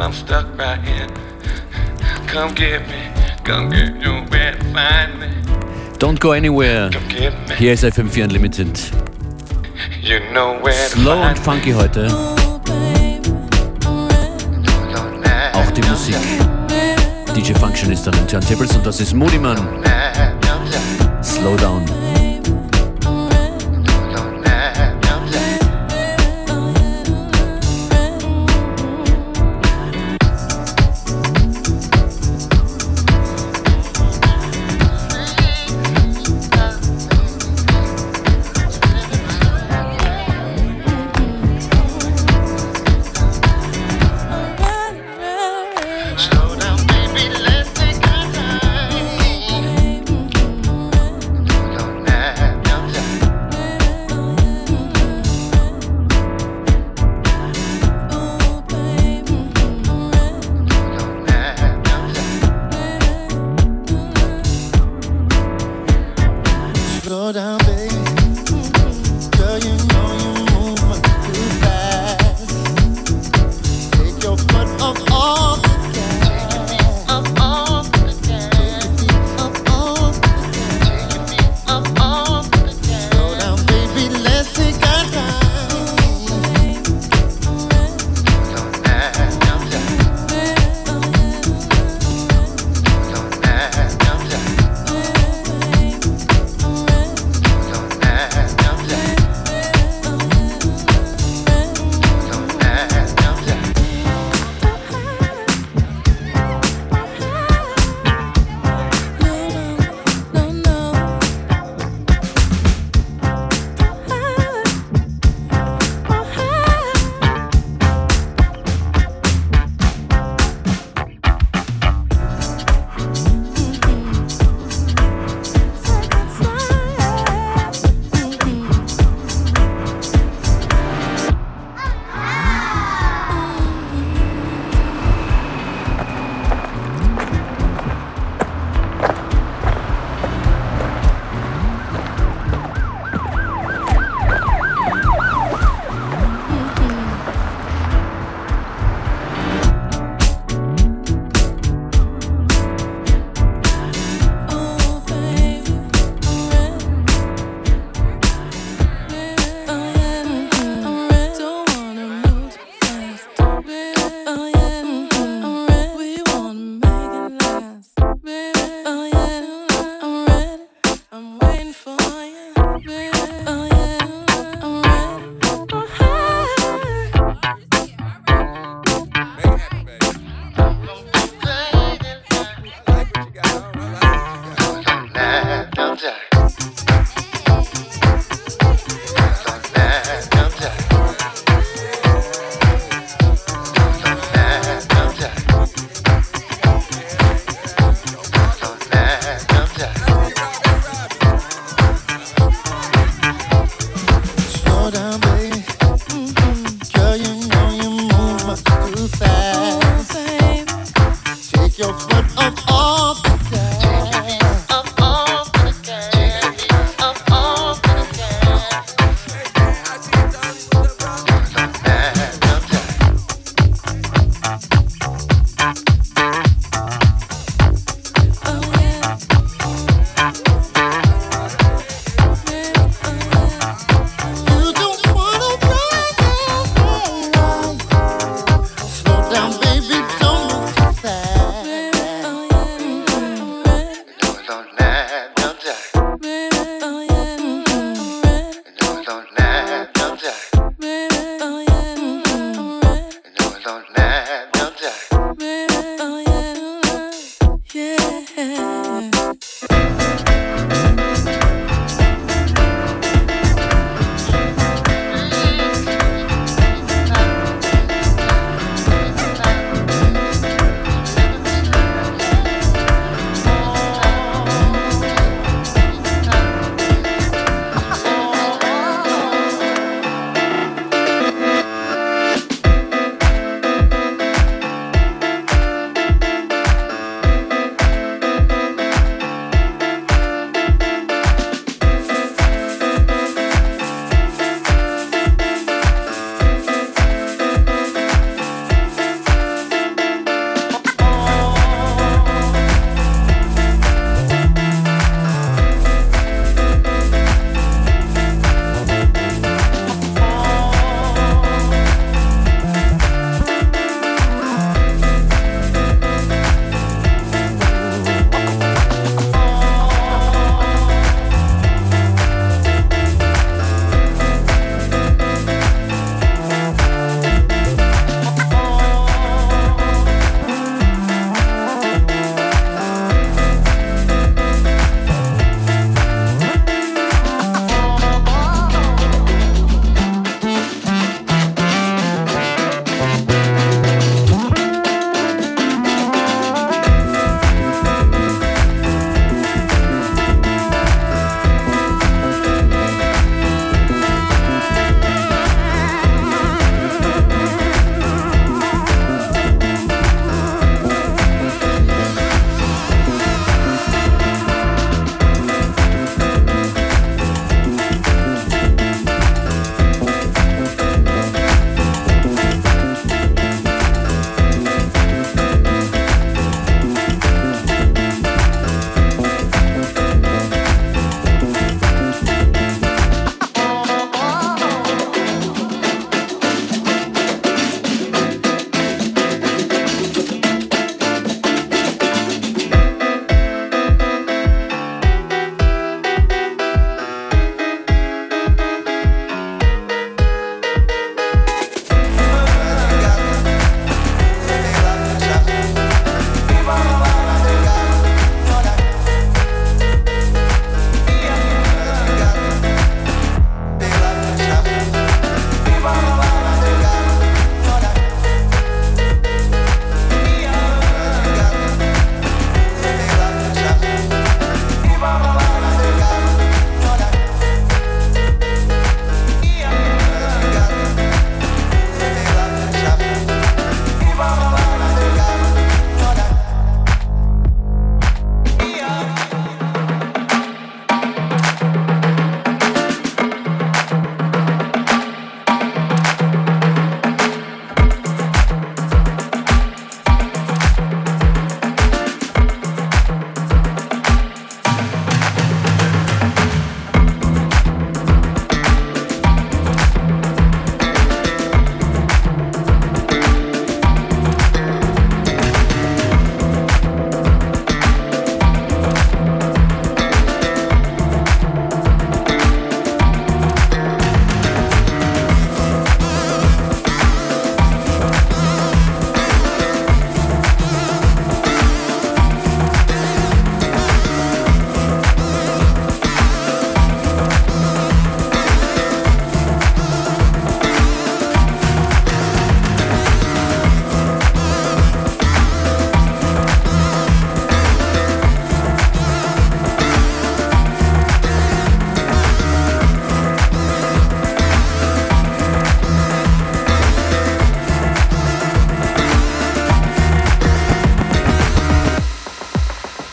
I'm stuck right here. Come get me, come get you to find me. Don't go anywhere. Hier ist FM4 Unlimited. you know Slow und funky heute. Auch die Musik. DJ Functionist an den Turntables und das ist Moody Man. Slow down.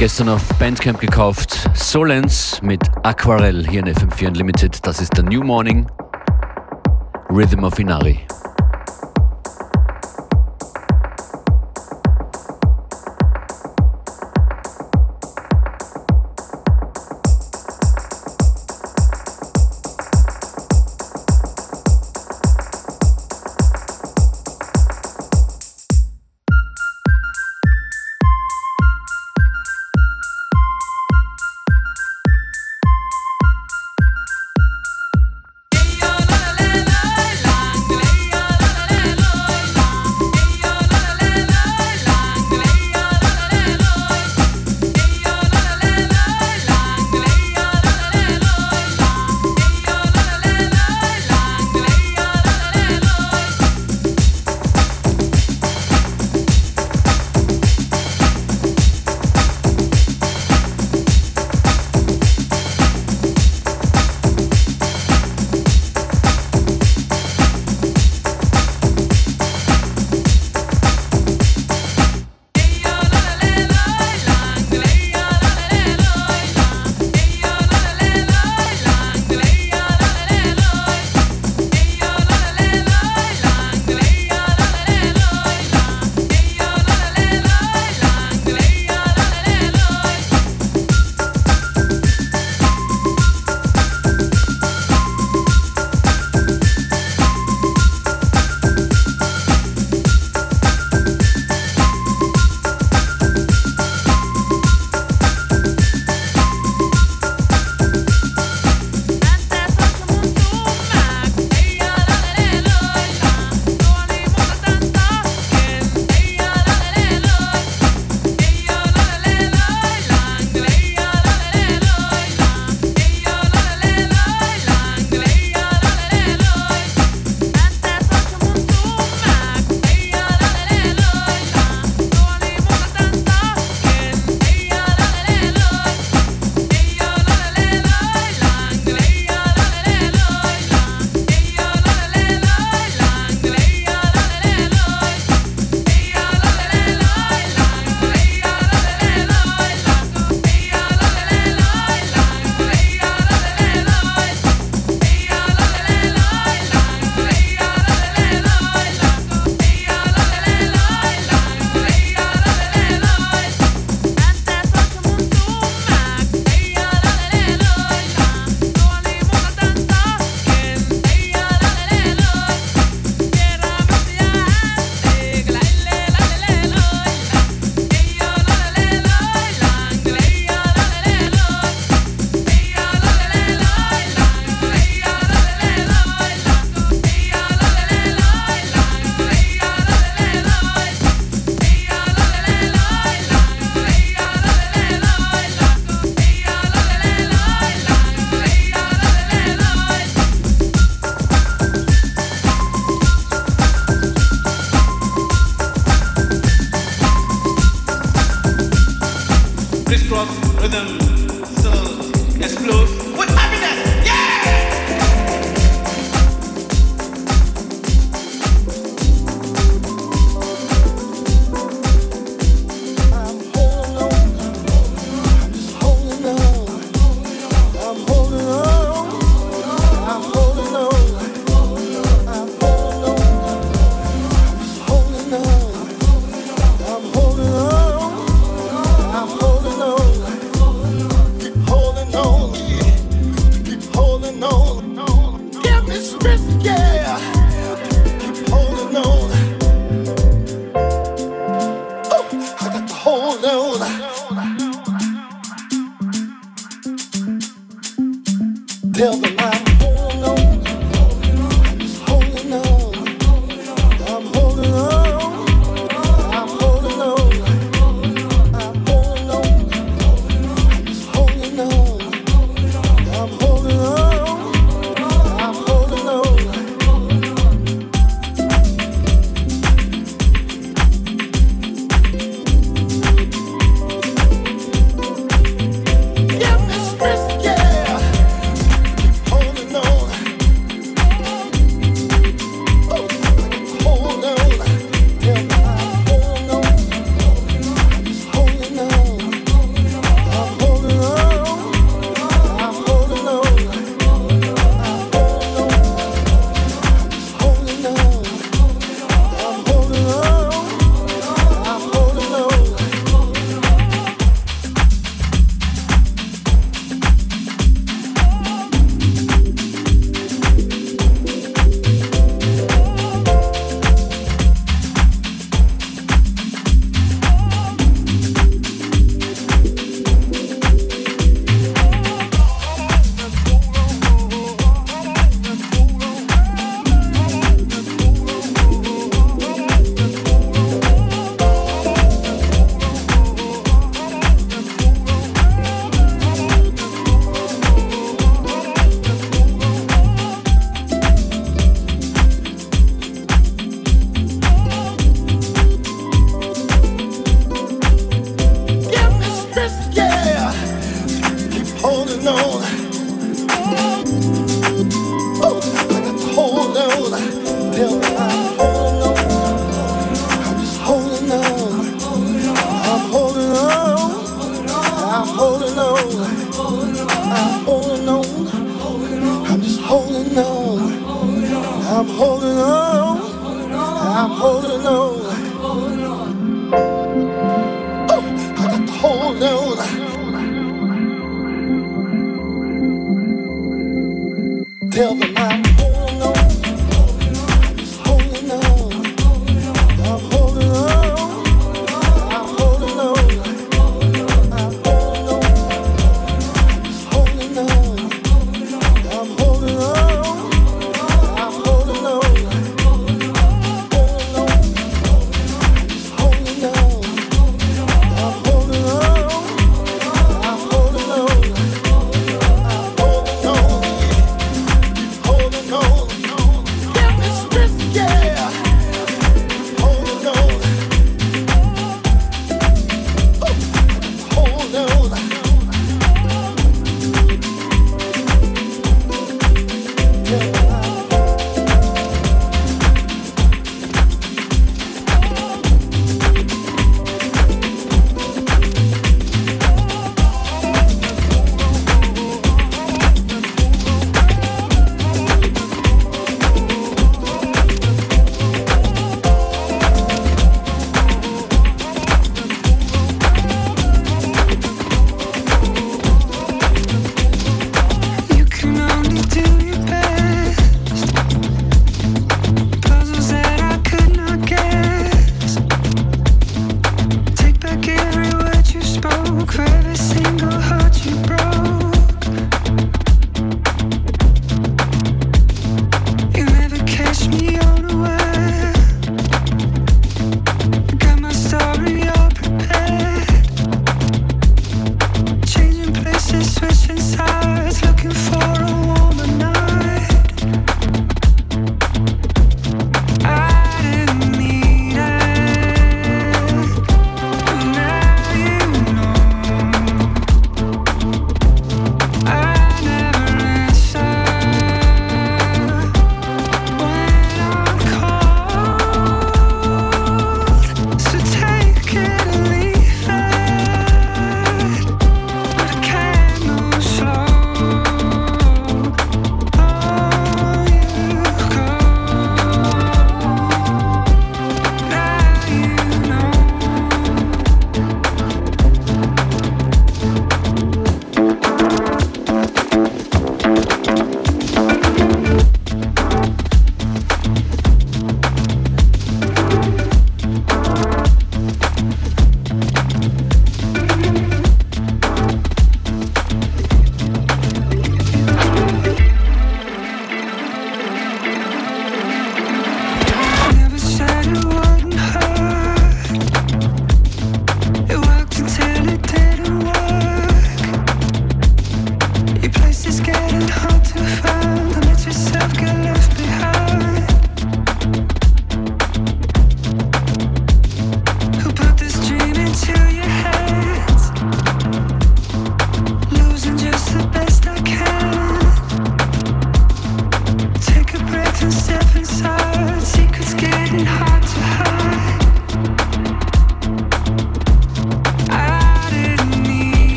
Gestern auf Bandcamp gekauft. Solens mit Aquarell hier in FM4 Unlimited. Das ist der New Morning Rhythm of Inari.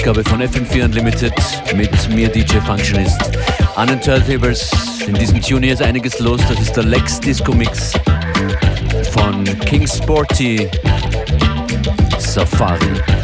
Ausgabe von FM4 Unlimited mit mir, DJ Functionist. An den Turntables. In diesem Tune hier ist einiges los. Das ist der Lex Disco Mix von King Sporty Safari.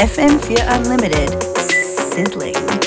FM4 Unlimited, sizzling.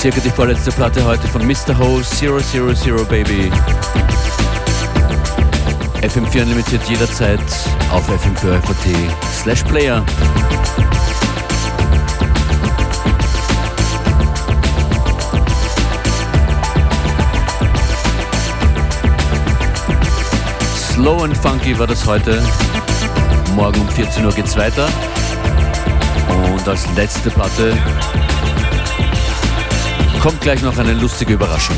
Circa die vorletzte Platte heute von Mr. Ho 000 Baby. FM4 Unlimited jederzeit auf fm4 slash player. Slow and Funky war das heute. Morgen um 14 Uhr geht's weiter. Und als letzte Platte kommt gleich noch eine lustige Überraschung.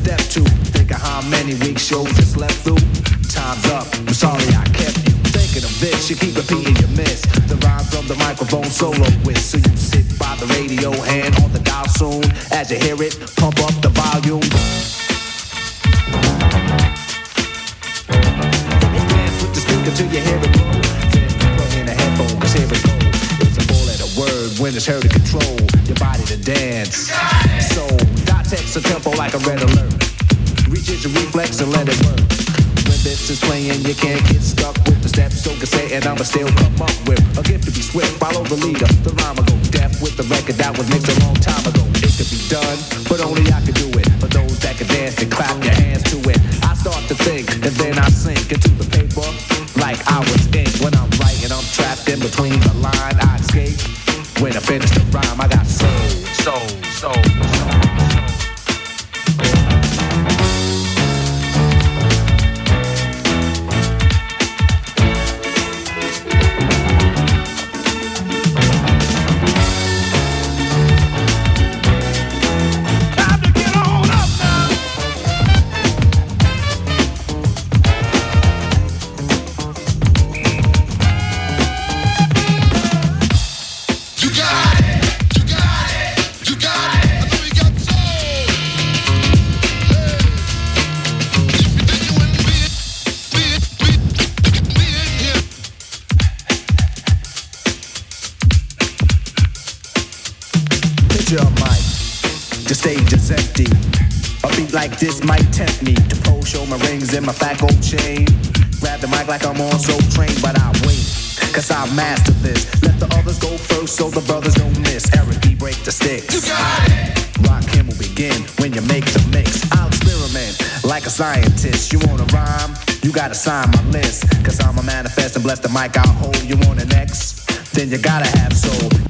Step to. Think of how many weeks shows you slept through. Time's up. I'm sorry I kept you thinking of this. You keep repeating your miss. The rhyme from the microphone solo with. So you sit by the radio, hand on the dial soon. As you hear it, pump up the volume. Dance with the speaker till you hear it plug in a headphone, cause here it go. It's a four letter word when it's heard to control your body to dance. A tempo like a red alert. Reach your reflex and let it work. When this is playing, you can't get stuck with the steps. So cassette and I'ma still come up with a gift to be swift. Follow the leader, the rhyme will go deaf with the record that was mixed a long time ago. It could be done, but only I can do it. For those that can dance and clap your hands to it. I start to think and then I sink into the the stage is empty. A beat like this might tempt me to pose, show my rings and my fat gold chain. Grab the mic like I'm on so trained, but I wait, cause I master this. Let the others go first so the brothers don't miss. Eric B. break the sticks. You got it. Rakim will begin when you make the mix. I'll experiment like a scientist. You wanna rhyme? You gotta sign my list. Cause I'm a manifest and bless the mic I'll hold. You want an X? Then you gotta have soul.